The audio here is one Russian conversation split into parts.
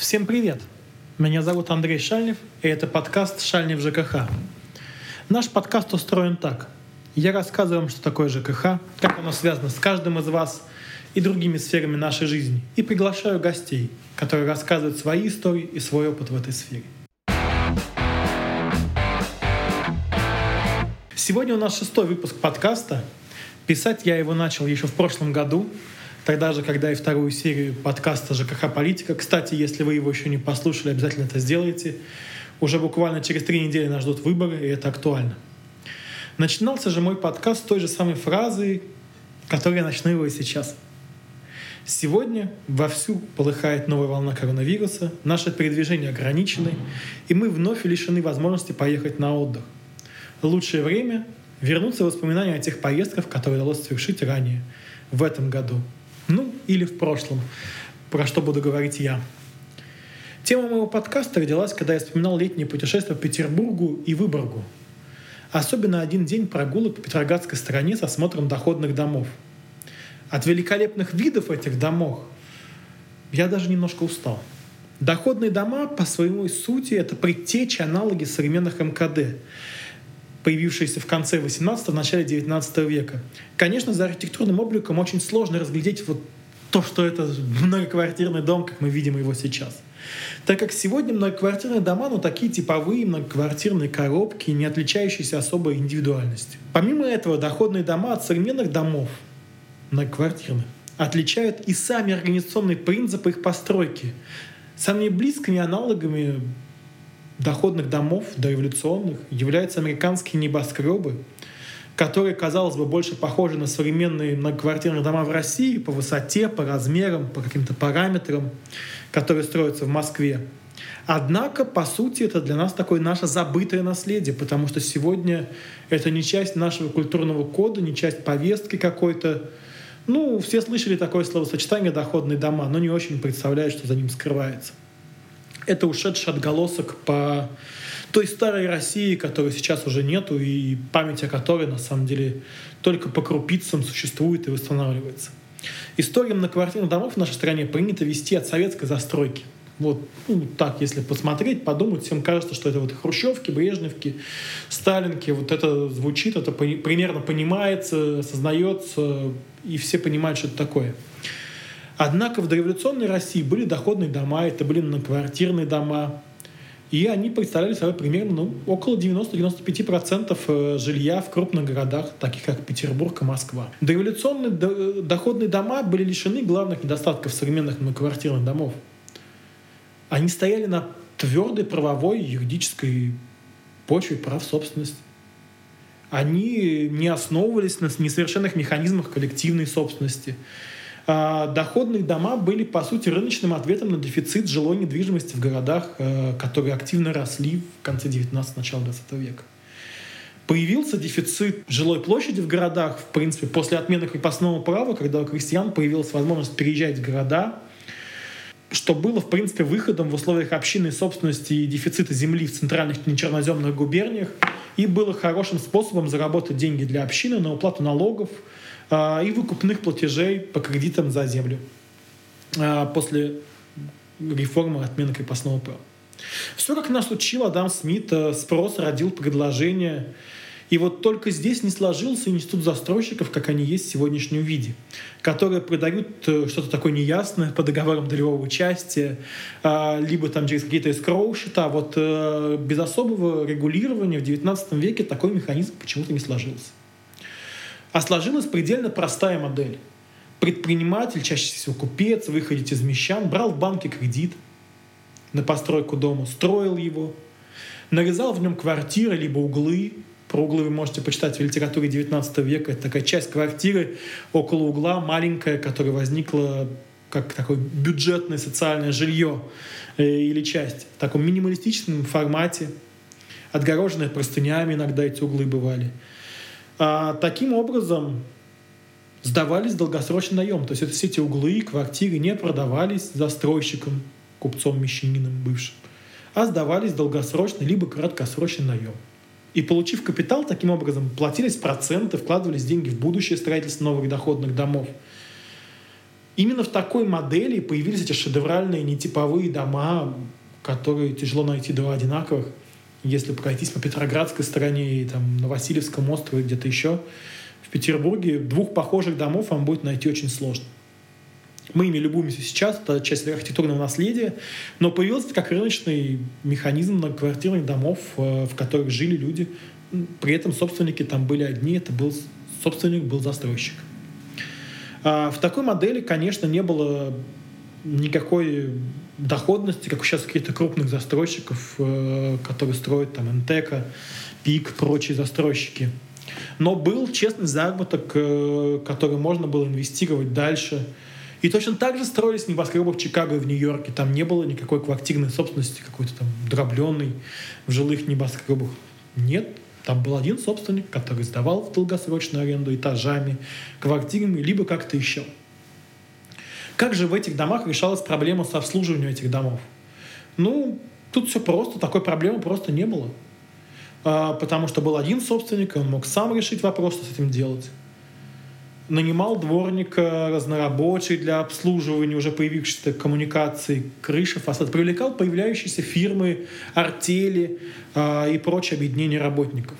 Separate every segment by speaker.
Speaker 1: Всем привет! Меня зовут Андрей Шальнев, и это подкаст «Шальнев ЖКХ». Наш подкаст устроен так. Я рассказываю вам, что такое ЖКХ, как оно связано с каждым из вас и другими сферами нашей жизни, и приглашаю гостей, которые рассказывают свои истории и свой опыт в этой сфере. Сегодня у нас шестой выпуск подкаста. Писать я его начал еще в прошлом году, тогда же, когда и вторую серию подкаста «ЖКХ Политика». Кстати, если вы его еще не послушали, обязательно это сделайте. Уже буквально через три недели нас ждут выборы, и это актуально. Начинался же мой подкаст с той же самой фразы, которой я начну его и сейчас. Сегодня вовсю полыхает новая волна коронавируса, наши передвижения ограничены, и мы вновь лишены возможности поехать на отдых. Лучшее время — вернуться в воспоминания о тех поездках, которые удалось совершить ранее, в этом году — ну, или в прошлом, про что буду говорить я. Тема моего подкаста родилась, когда я вспоминал летнее путешествие по Петербургу и Выборгу. Особенно один день прогулок по Петроградской стороне с осмотром доходных домов. От великолепных видов этих домов я даже немножко устал. Доходные дома по своему сути это предтечи, аналоги современных МКД появившиеся в конце 18 начале 19 века. Конечно, за архитектурным обликом очень сложно разглядеть вот то, что это многоквартирный дом, как мы видим его сейчас. Так как сегодня многоквартирные дома, ну такие типовые многоквартирные коробки, не отличающиеся особой индивидуальностью. Помимо этого, доходные дома от современных домов многоквартирных отличают и сами организационные принципы их постройки. Самыми близкими аналогами доходных домов дореволюционных являются американские небоскребы, которые, казалось бы, больше похожи на современные многоквартирные дома в России по высоте, по размерам, по каким-то параметрам, которые строятся в Москве. Однако, по сути, это для нас такое наше забытое наследие, потому что сегодня это не часть нашего культурного кода, не часть повестки какой-то. Ну, все слышали такое словосочетание «доходные дома», но не очень представляют, что за ним скрывается это ушедший отголосок по той старой России, которой сейчас уже нету, и память о которой, на самом деле, только по крупицам существует и восстанавливается. Историю многоквартирных домов в нашей стране принято вести от советской застройки. Вот ну, так, если посмотреть, подумать, всем кажется, что это вот хрущевки, брежневки, сталинки, вот это звучит, это примерно понимается, осознается, и все понимают, что это такое. Однако в дореволюционной России были доходные дома, это были многоквартирные дома, и они представляли собой примерно ну, около 90-95% э, жилья в крупных городах, таких как Петербург и Москва. Дореволюционные доходные дома были лишены главных недостатков современных многоквартирных домов. Они стояли на твердой правовой юридической почве прав собственности. Они не основывались на несовершенных механизмах коллективной собственности. А, доходные дома были, по сути, рыночным ответом на дефицит жилой недвижимости в городах, э, которые активно росли в конце 19 начала 20 века. Появился дефицит жилой площади в городах, в принципе, после отмены крепостного права, когда у крестьян появилась возможность переезжать в города, что было, в принципе, выходом в условиях общинной собственности и дефицита земли в центральных нечерноземных губерниях, и было хорошим способом заработать деньги для общины на уплату налогов, и выкупных платежей по кредитам за землю а, после реформы отмены крепостного права. Все, как нас учил Адам Смит, э, спрос родил предложение. И вот только здесь не сложился институт застройщиков, как они есть в сегодняшнем виде, которые продают э, что-то такое неясное по договорам долевого участия, а, либо там через какие-то эскроу счета. Вот э, без особого регулирования в XIX веке такой механизм почему-то не сложился. А сложилась предельно простая модель. Предприниматель, чаще всего купец, выходить из мещан, брал в банке кредит на постройку дома, строил его, нарезал в нем квартиры либо углы. Про углы вы можете почитать в литературе 19 века. Это такая часть квартиры около угла, маленькая, которая возникла как такое бюджетное социальное жилье э, или часть в таком минималистичном формате, отгороженная простынями иногда эти углы бывали. А, таким образом сдавались долгосрочный наем. То есть это все эти углы, квартиры не продавались застройщиком, купцом, мещанином бывшим, а сдавались долгосрочный либо краткосрочный наем. И получив капитал, таким образом платились проценты, вкладывались деньги в будущее строительство новых доходных домов. Именно в такой модели появились эти шедевральные нетиповые дома, которые тяжело найти два одинаковых. Если пройтись по Петроградской стороне и там, на Васильевском острове, где-то еще, в Петербурге двух похожих домов вам будет найти очень сложно. Мы ими любуемся сейчас, это часть архитектурного наследия, но появился как рыночный механизм многоквартирных домов, э, в которых жили люди. При этом собственники там были одни, это был собственник, был застройщик. А в такой модели, конечно, не было никакой доходности, как сейчас каких-то крупных застройщиков, э, которые строят там НТК, ПИК, прочие застройщики. Но был честный заработок, э, который можно было инвестировать дальше. И точно так же строились небоскребы в Чикаго и в Нью-Йорке. Там не было никакой квартирной собственности, какой-то там дробленной в жилых небоскребах. Нет, там был один собственник, который сдавал в долгосрочную аренду этажами, квартирами, либо как-то еще. Как же в этих домах решалась проблема с обслуживанием этих домов? Ну, тут все просто, такой проблемы просто не было. А, потому что был один собственник, и он мог сам решить вопрос, что с этим делать. Нанимал дворника разнорабочий для обслуживания уже появившихся коммуникаций, крыши, фасад. Привлекал появляющиеся фирмы, артели э, и прочие объединения работников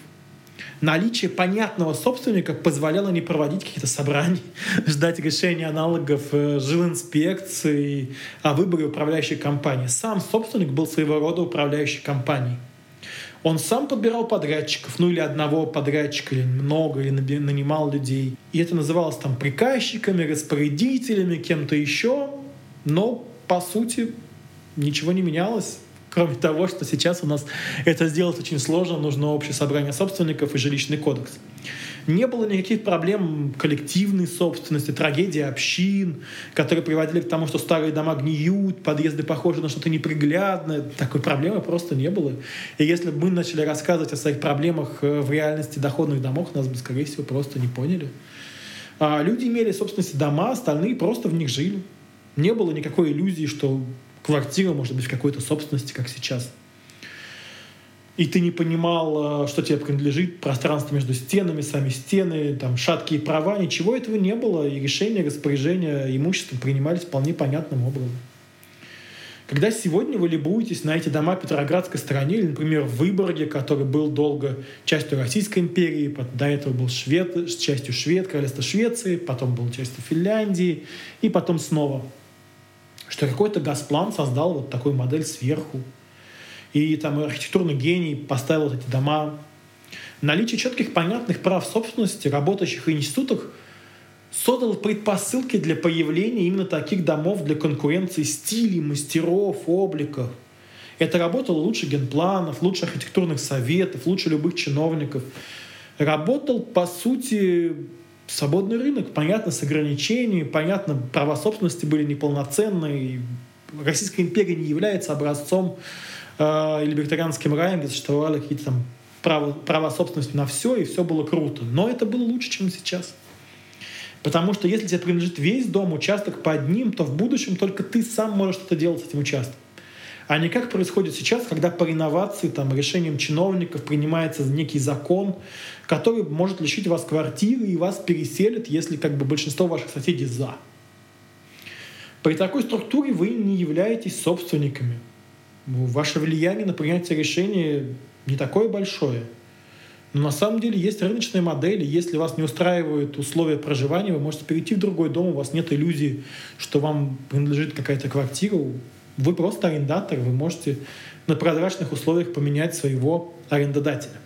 Speaker 1: наличие понятного собственника позволяло не проводить какие-то собрания, ждать решения аналогов э, жилинспекции о выборе управляющей компании. Сам собственник был своего рода управляющей компанией. Он сам подбирал подрядчиков, ну или одного подрядчика, или много, или нанимал людей. И это называлось там приказчиками, распорядителями, кем-то еще. Но, по сути, ничего не менялось. Кроме того, что сейчас у нас это сделать очень сложно, нужно общее собрание собственников и жилищный кодекс. Не было никаких проблем коллективной собственности, трагедии общин, которые приводили к тому, что старые дома гниют, подъезды похожи на что-то неприглядное. Такой проблемы просто не было. И если бы мы начали рассказывать о своих проблемах э, в реальности доходных домов, нас бы, скорее всего, просто не поняли. А люди имели, собственности дома, остальные просто в них жили. Не было никакой иллюзии, что квартира может быть в какой-то собственности, как сейчас. И ты не понимал, э, что тебе принадлежит, пространство между стенами, сами стены, там, шаткие права, ничего этого не было, и решения распоряжения имуществом принимались вполне понятным образом. Когда сегодня вы любуетесь на эти дома Петроградской стороне, или, например, в Выборге, который был долго частью Российской империи, до этого был швед, частью Швед, королевства Швеции, потом был частью Финляндии, и потом снова – что какой-то Газплан создал вот такую модель сверху. И там архитектурный гений поставил вот эти дома. Наличие четких, понятных прав собственности, работающих в институтах, создало предпосылки для появления именно таких домов для конкуренции стилей, мастеров, обликов. Это работало лучше генпланов, лучше архитектурных советов, лучше любых чиновников. Работал, по сути, свободный рынок, понятно, с ограничениями, понятно, права собственности были неполноценные. Российская империя не является образцом э, либертарианским раем, где существовали какие-то там права, права собственности на все, и все было круто. Но это было лучше, чем сейчас. Потому что если тебе принадлежит весь дом, участок под ним, то в будущем только ты сам можешь что-то делать с этим участком а не как происходит сейчас, когда по реновации там, решением чиновников принимается некий закон, который может лишить вас квартиры и вас переселит, если как бы большинство ваших соседей за. При такой структуре вы не являетесь собственниками. Ваше влияние на принятие решения не такое большое. Но на самом деле есть рыночные модели. Если вас не устраивают условия проживания, вы можете перейти в другой дом, у вас нет иллюзии, что вам принадлежит какая-то квартира. Вы просто арендатор, вы можете на прозрачных условиях поменять своего арендодателя.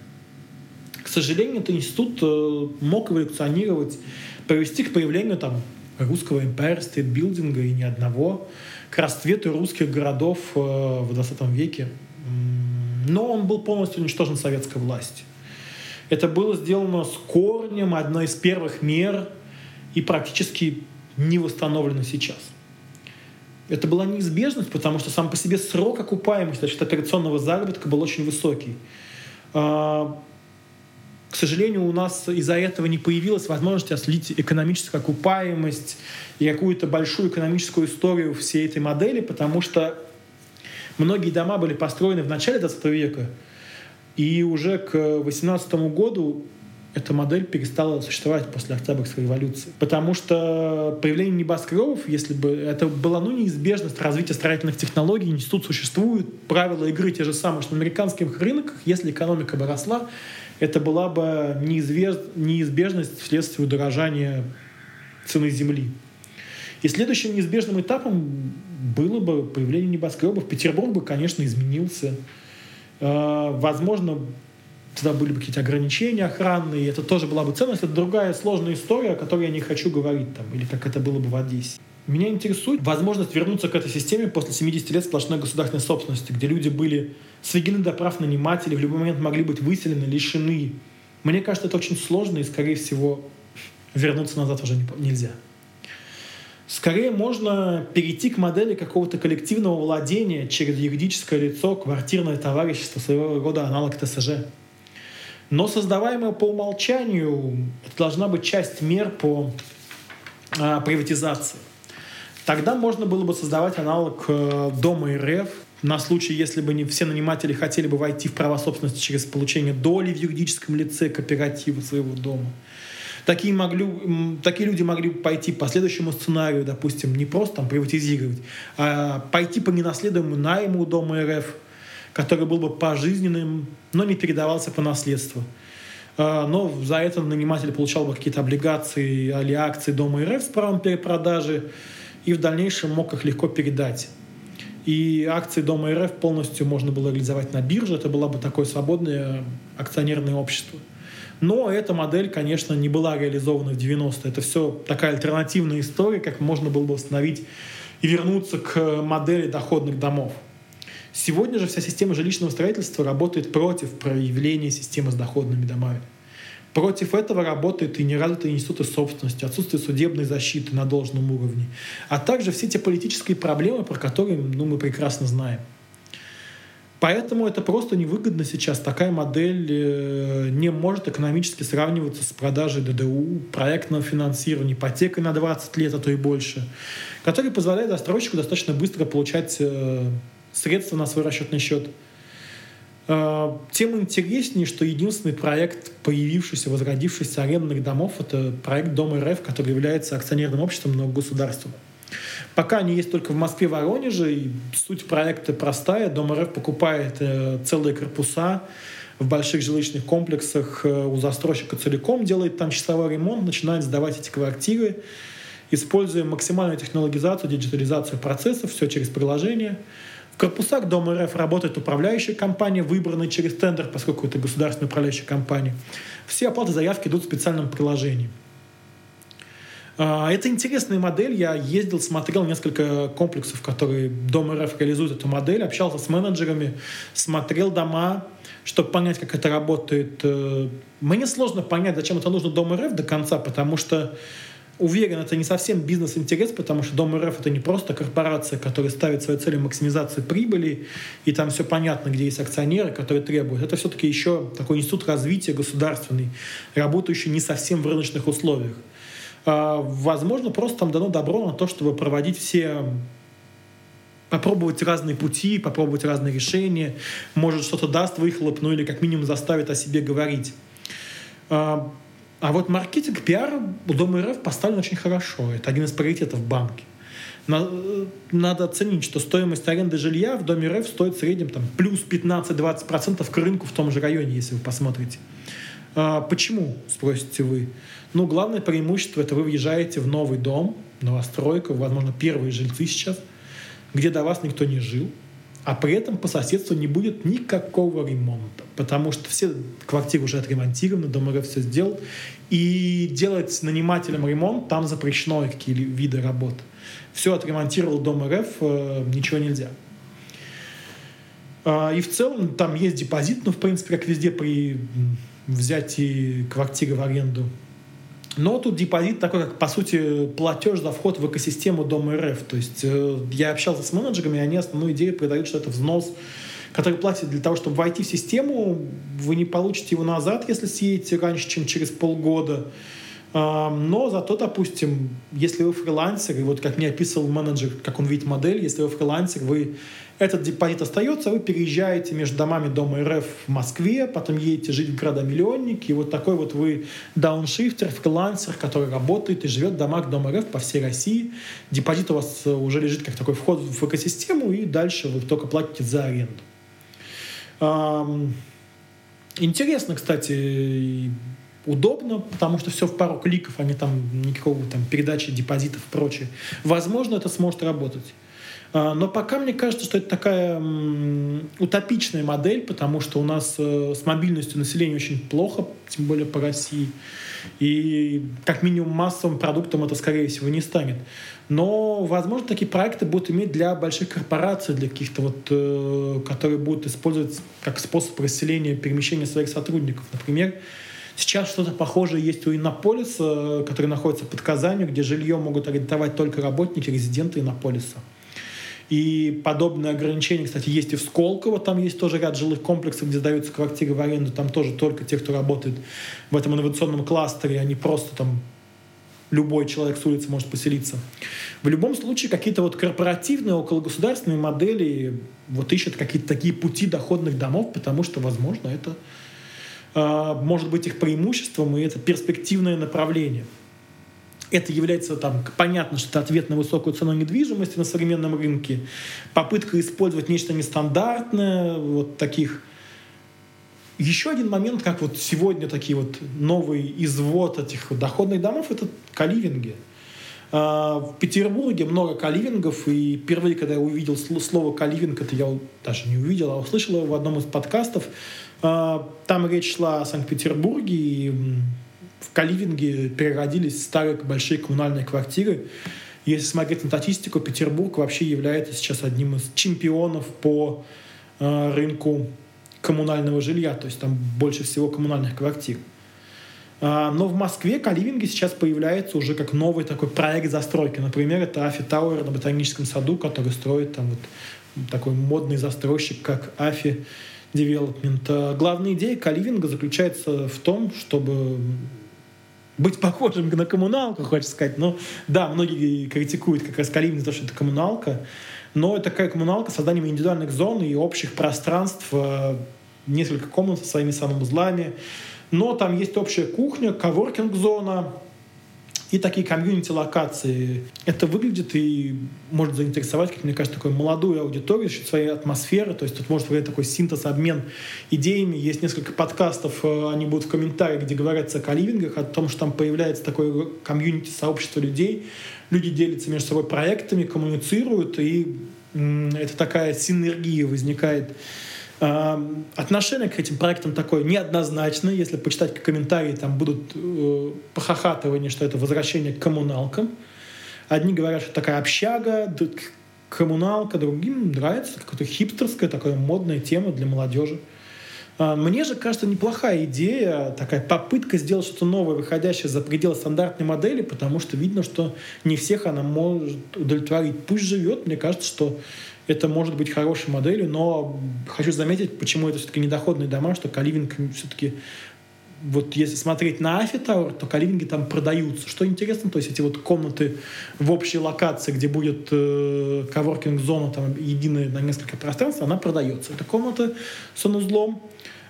Speaker 1: К сожалению, этот институт э, мог эволюционировать, привести к появлению там, русского Empire State Building и ни одного, к расцвету русских городов э, в 20 веке. Но он был полностью уничтожен советской властью. Это было сделано с корнем, одной из первых мер, и практически не восстановлено сейчас. Это была неизбежность, потому что сам по себе срок окупаемости значит, операционного заработка был очень высокий. А, к сожалению, у нас из-за этого не появилась возможность ослить экономическую окупаемость и какую-то большую экономическую историю всей этой модели, потому что многие дома были построены в начале 20 века, и уже к 18 году эта модель перестала существовать после Октябрьской революции. Потому что появление небоскребов, если бы это была ну, неизбежность развития строительных технологий, институт существует, правила игры те же самые, что на американских рынках, если экономика бы росла, это была бы неизбежность вследствие удорожания цены земли. И следующим неизбежным этапом было бы появление небоскребов. Петербург бы, конечно, изменился. А, возможно, тогда были бы какие-то ограничения охранные, это тоже была бы ценность. Это другая сложная история, о которой я не хочу говорить, там, или как это было бы в Одессе. Меня интересует возможность вернуться к этой системе после 70 лет сплошной государственной собственности, где люди были сведены до прав нанимателей, в любой момент могли быть выселены, лишены. Мне кажется, это очень сложно, и, скорее всего, вернуться назад уже нельзя. Скорее можно перейти к модели какого-то коллективного владения через юридическое лицо, квартирное товарищество, своего рода аналог ТСЖ. Но создаваемое по умолчанию, это должна быть часть мер по а, приватизации. Тогда можно было бы создавать аналог э, Дома РФ, на случай, если бы не все наниматели хотели бы войти в право собственности через получение доли в юридическом лице кооператива своего дома. Такие, могли, такие люди могли пойти по следующему сценарию, допустим, не просто там приватизировать, а пойти по ненаследуемому найму Дома РФ, который был бы пожизненным, но не передавался по наследству. А, но за это наниматель получал бы какие-то облигации или акции Дома РФ с правом перепродажи и в дальнейшем мог их легко передать. И акции Дома РФ полностью можно было реализовать на бирже. Это было бы такое свободное акционерное общество. Но эта модель, конечно, не была реализована в 90-е. Это все такая альтернативная история, как можно было бы восстановить и вернуться к модели доходных домов. Сегодня же вся система жилищного строительства работает против проявления системы с доходными домами. Против этого работают и неразвитые институты собственности, отсутствие судебной защиты на должном уровне, а также все те политические проблемы, про которые ну, мы прекрасно знаем. Поэтому это просто невыгодно сейчас. Такая модель э, не может экономически сравниваться с продажей ДДУ, проектного финансирования, ипотекой на 20 лет, а то и больше, который позволяет застройщику достаточно быстро получать э, средства на свой расчетный счет. Э, тем интереснее, что единственный проект, появившийся, возродившийся арендных домов, это проект Дом РФ, который является акционерным обществом, но государством. Пока они есть только в Москве, Воронеже, и суть проекта простая. Дом РФ покупает э, целые корпуса в больших жилищных комплексах э, у застройщика целиком, делает там часовой ремонт, начинает сдавать эти квартиры, используя максимальную технологизацию, диджитализацию процессов, все через приложение. В корпусах Дома РФ работает управляющая компания, выбранная через тендер, поскольку это государственная управляющая компания. Все оплаты заявки идут в специальном приложении. А, это интересная модель. Я ездил, смотрел несколько комплексов, которые Дом РФ реализует эту модель, общался с менеджерами, смотрел дома, чтобы понять, как это работает. Э, мне сложно понять, зачем это нужно Дом РФ до конца, потому что уверен, это не совсем бизнес-интерес, потому что Дом РФ это не просто корпорация, которая ставит своей целью максимизацию прибыли, и там все понятно, где есть акционеры, которые требуют. Это все-таки еще такой институт развития государственный, работающий не совсем в рыночных условиях. А, возможно, просто там дано добро на то, чтобы проводить все попробовать разные пути, попробовать разные решения. Может, что-то даст выхлоп, ну или как минимум заставит о себе говорить. А, вот маркетинг, пиар у Дома РФ поставлен очень хорошо. Это один из приоритетов банки. Надо оценить, что стоимость аренды жилья в Доме РФ стоит в среднем там, плюс 15-20% к рынку в том же районе, если вы посмотрите. А, почему, спросите вы? Ну, главное преимущество — это вы въезжаете в новый дом, новостройку, возможно, первые жильцы сейчас, где до вас никто не жил, а при этом по соседству не будет никакого ремонта, потому что все квартиры уже отремонтированы, дом РФ все сделал, и делать нанимателям ремонт там запрещено какие виды работ. Все отремонтировал дом РФ, э, ничего нельзя. А, и в целом там есть депозит, ну, в принципе, как везде при взятии квартиры в аренду но тут депозит такой, как, по сути, платеж за вход в экосистему Дома РФ. То есть э, я общался с менеджерами, и они основную идею продают, что это взнос, который платит для того, чтобы войти в систему. Вы не получите его назад, если съедете раньше, чем через полгода. Но зато, допустим, если вы фрилансер, и вот как мне описывал менеджер, как он видит модель, если вы фрилансер, вы этот депозит остается, вы переезжаете между домами Дома РФ в Москве, потом едете жить в города-миллионники, и вот такой вот вы дауншифтер, фрилансер, который работает и живет в домах Дома РФ по всей России. Депозит у вас уже лежит как такой вход в экосистему, и дальше вы только платите за аренду. Интересно, кстати, удобно, потому что все в пару кликов, а не там никакого там передачи депозитов и прочее. Возможно, это сможет работать. А, но пока мне кажется, что это такая утопичная модель, потому что у нас э, с мобильностью населения очень плохо, тем более по России. И как минимум массовым продуктом это, скорее всего, не станет. Но, возможно, такие проекты будут иметь для больших корпораций, для каких-то вот, э, которые будут использовать как способ расселения, перемещения своих сотрудников. Например, Сейчас что-то похожее есть у Иннополиса, который находится под Казанью, где жилье могут арендовать только работники, резиденты Иннополиса. И подобные ограничения, кстати, есть и в Сколково. Там есть тоже ряд жилых комплексов, где сдаются квартиры в аренду. Там тоже только те, кто работает в этом инновационном кластере, не просто там любой человек с улицы может поселиться. В любом случае, какие-то вот корпоративные, окологосударственные модели вот ищут какие-то такие пути доходных домов, потому что, возможно, это э, может быть их преимуществом, и это перспективное направление это является там, понятно, что это ответ на высокую цену недвижимости на современном рынке, попытка использовать нечто нестандартное, вот таких. Еще один момент, как вот сегодня такие вот новый извод этих доходных домов, это каливинги. А, в Петербурге много каливингов, и впервые, когда я увидел слово каливинг, это я даже не увидел, а услышал его в одном из подкастов. А, там речь шла о Санкт-Петербурге, и в Каливинге переродились старые большие коммунальные квартиры. Если смотреть на статистику, Петербург вообще является сейчас одним из чемпионов по э, рынку коммунального жилья, то есть там больше всего коммунальных квартир. А, но в Москве каливинги сейчас появляется уже как новый такой проект застройки. Например, это Афи Тауэр на Ботаническом саду, который строит там вот такой модный застройщик, как Афи Development. А, главная идея каливинга заключается в том, чтобы быть похожим на коммуналку, хочется сказать. Но да, многие критикуют как раз Калинин за то, что это коммуналка. Но это такая коммуналка с созданием индивидуальных зон и общих пространств, э, несколько комнат со своими санузлами. Но там есть общая кухня, коворкинг-зона, и такие комьюнити-локации. Это выглядит и может заинтересовать, как мне кажется, такую молодую аудиторию, за своей атмосферы. То есть тут может быть такой синтез, обмен идеями. Есть несколько подкастов, э, они будут в комментариях, где говорятся о каливингах, о том, что там появляется такое комьюнити, сообщество людей. Люди делятся между собой проектами, коммуницируют, и это такая синергия возникает Отношение к этим проектам такое неоднозначное. Если почитать комментарии, там будут э, похохатывания, что это возвращение к коммуналкам. Одни говорят, что такая общага, коммуналка, другим нравится какая-то хипстерская, такая модная тема для молодежи. А, мне же кажется, неплохая идея, такая попытка сделать что-то новое, выходящее за пределы стандартной модели, потому что видно, что не всех она может удовлетворить. Пусть живет, мне кажется, что это может быть хорошей моделью, но хочу заметить, почему это все-таки недоходные дома, что каливинг все-таки вот если смотреть на Афи Тауэр, то каливинги там продаются. Что интересно, то есть эти вот комнаты в общей локации, где будет э, коворкинг-зона там единая на несколько пространств, она продается. Это комната с санузлом.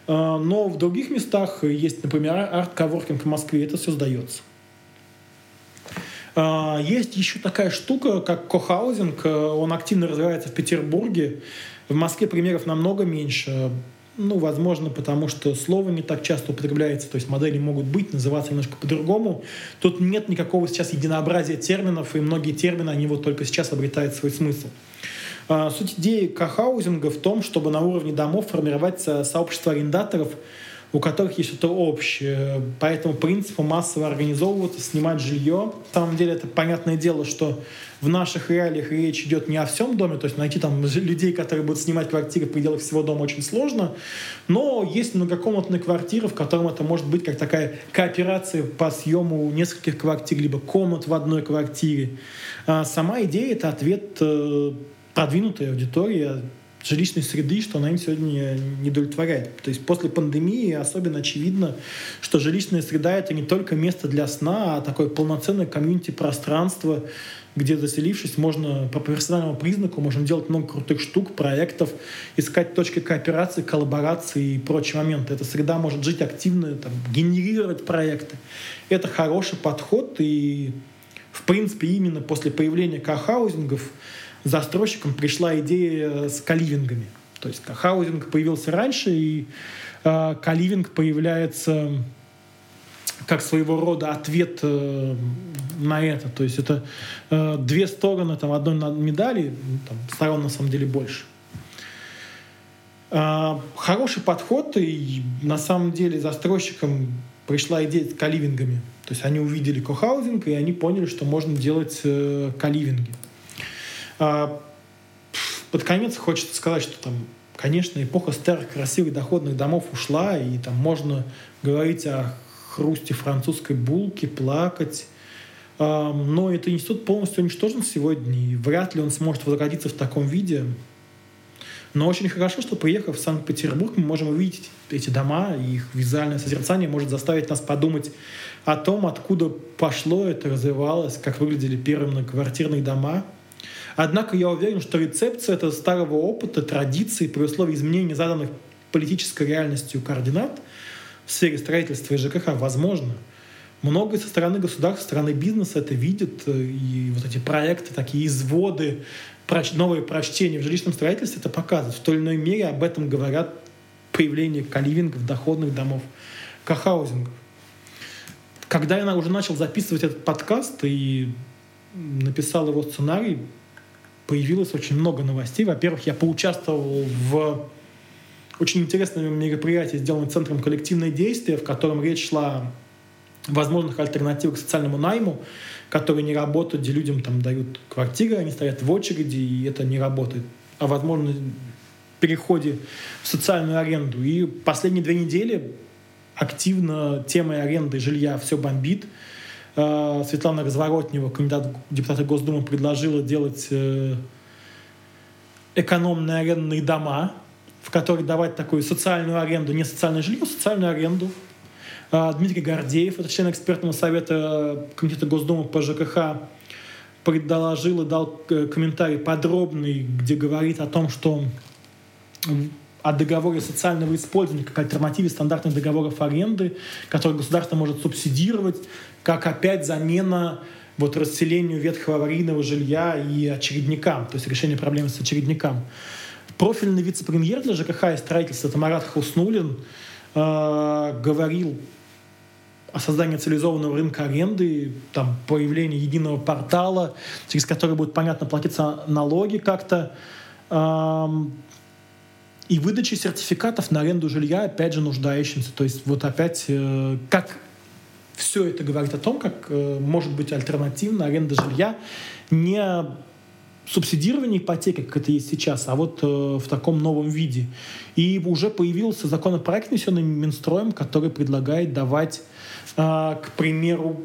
Speaker 1: Э, но в других местах есть, например, арт-коворкинг в Москве, это все сдается. А, есть еще такая штука, как кохаузинг. Он активно развивается в Петербурге. В Москве примеров намного меньше. Ну, возможно, потому что слово не так часто употребляется, то есть модели могут быть, называться немножко по-другому. Тут нет никакого сейчас единообразия терминов, и многие термины, они вот только сейчас обретают свой смысл. А, суть идеи кохаузинга в том, чтобы на уровне домов формировать сообщество арендаторов, у которых есть что-то общее. По этому принципу массово организовываться, снимать жилье. На самом деле это понятное дело, что в наших реалиях речь идет не о всем доме, то есть найти там людей, которые будут снимать квартиры в пределах всего дома очень сложно, но есть многокомнатные квартиры, в котором это может быть как такая кооперация по съему нескольких квартир, либо комнат в одной квартире. А сама идея — это ответ э, продвинутой аудитории, жилищной среды, что она им сегодня не удовлетворяет. То есть после пандемии особенно очевидно, что жилищная среда — это не только место для сна, а такое полноценное комьюнити-пространство, где, заселившись, можно по профессиональному признаку можно делать много крутых штук, проектов, искать точки кооперации, коллаборации и прочие моменты. Эта среда может жить активно, там, генерировать проекты. Это хороший подход, и, в принципе, именно после появления кохаузингов застройщикам пришла идея с каливингами. То есть кохаузинг появился раньше, и э, каливинг появляется как своего рода ответ э, на это. То есть это э, две стороны там, одной медали, ну, там, сторон на самом деле больше. Э, хороший подход, и на самом деле застройщикам пришла идея с каливингами. То есть они увидели кохаузинг, и они поняли, что можно делать э, каливинги. Э, под конец хочется сказать, что там конечно, эпоха старых красивых доходных домов ушла, и там можно говорить о хрусте французской булки, плакать. Но этот институт полностью уничтожен сегодня, и вряд ли он сможет возродиться в таком виде. Но очень хорошо, что приехав в Санкт-Петербург, мы можем увидеть эти дома, и их визуальное созерцание может заставить нас подумать о том, откуда пошло это, развивалось, как выглядели первые многоквартирные дома. Однако я уверен, что рецепция этого старого опыта, традиции при условии изменения заданных политической реальностью координат – в сфере строительства и ЖКХ возможно. Многое со стороны государства, со стороны бизнеса это видят, э, и вот эти проекты, такие изводы, новые прочтения в жилищном строительстве это показывают. В той или иной мере об этом говорят появление каливингов, доходных домов, кохаузингов. Когда я уже начал записывать этот подкаст и написал его сценарий, появилось очень много новостей. Во-первых, я поучаствовал в очень интересное мероприятие, сделанное Центром коллективное действие, в котором речь шла о возможных альтернативах социальному найму, которые не работают, где людям там дают квартиры, они стоят в очереди, и это не работает. А возможно переходе в социальную аренду. И последние две недели активно темой аренды жилья все бомбит. Э, Светлана Разворотнева, кандидат в депутаты Госдумы, предложила делать э, экономные арендные дома, в которой давать такую социальную аренду, не социальное жилье, а социальную аренду. А, Дмитрий Гордеев, это член экспертного совета Комитета Госдумы по ЖКХ, предложил и дал э, комментарий подробный, где говорит о том, что о договоре социального использования как альтернативе стандартных договоров аренды, которые государство может субсидировать, как опять замена вот расселению ветхого аварийного жилья и очередникам, то есть решение проблемы с очередникам. Профильный вице-премьер для ЖКХ и строительства Тамарат Хуснулин э, говорил о создании цивилизованного рынка аренды, там, появлении единого портала, через который будет понятно платиться налоги как-то, и выдачи сертификатов на аренду жилья, опять же, нуждающимся. То есть вот опять э, как все это говорит о том, как э, может быть альтернативна аренда жилья не субсидирование ипотеки, как это есть сейчас, а вот э, в таком новом виде. И уже появился законопроект, внесенный Минстроем, который предлагает давать, э, к примеру,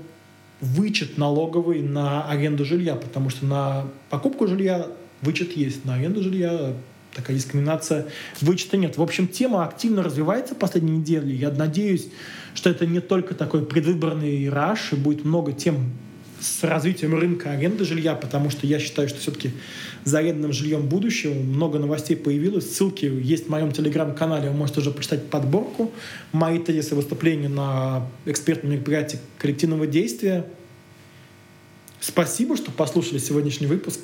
Speaker 1: вычет налоговый на аренду жилья, потому что на покупку жилья вычет есть, на аренду жилья такая дискриминация вычета нет. В общем, тема активно развивается в последние недели. Я надеюсь, что это не только такой предвыборный раш, и будет много тем с развитием рынка аренды жилья, потому что я считаю, что все-таки за арендным жильем будущего много новостей появилось. Ссылки есть в моем телеграм-канале, вы можете уже почитать подборку. Мои тезисы выступления на экспертном мероприятии коллективного действия. Спасибо, что послушали сегодняшний выпуск.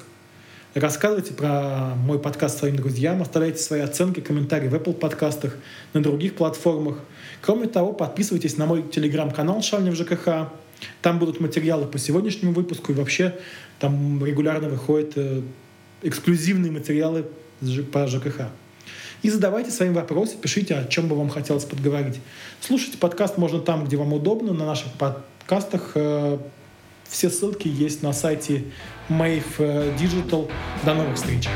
Speaker 1: Рассказывайте про мой подкаст своим друзьям, оставляйте свои оценки, комментарии в Apple подкастах, на других платформах. Кроме того, подписывайтесь на мой телеграм-канал «Шальнев ЖКХ», там будут материалы по сегодняшнему выпуску, и вообще там регулярно выходят э, эксклюзивные материалы по ЖКХ. И задавайте свои вопросы, пишите, о чем бы вам хотелось подговорить. Слушайте подкаст можно там, где вам удобно, на наших подкастах. Э, все ссылки есть на сайте Mave Digital. До новых встреч!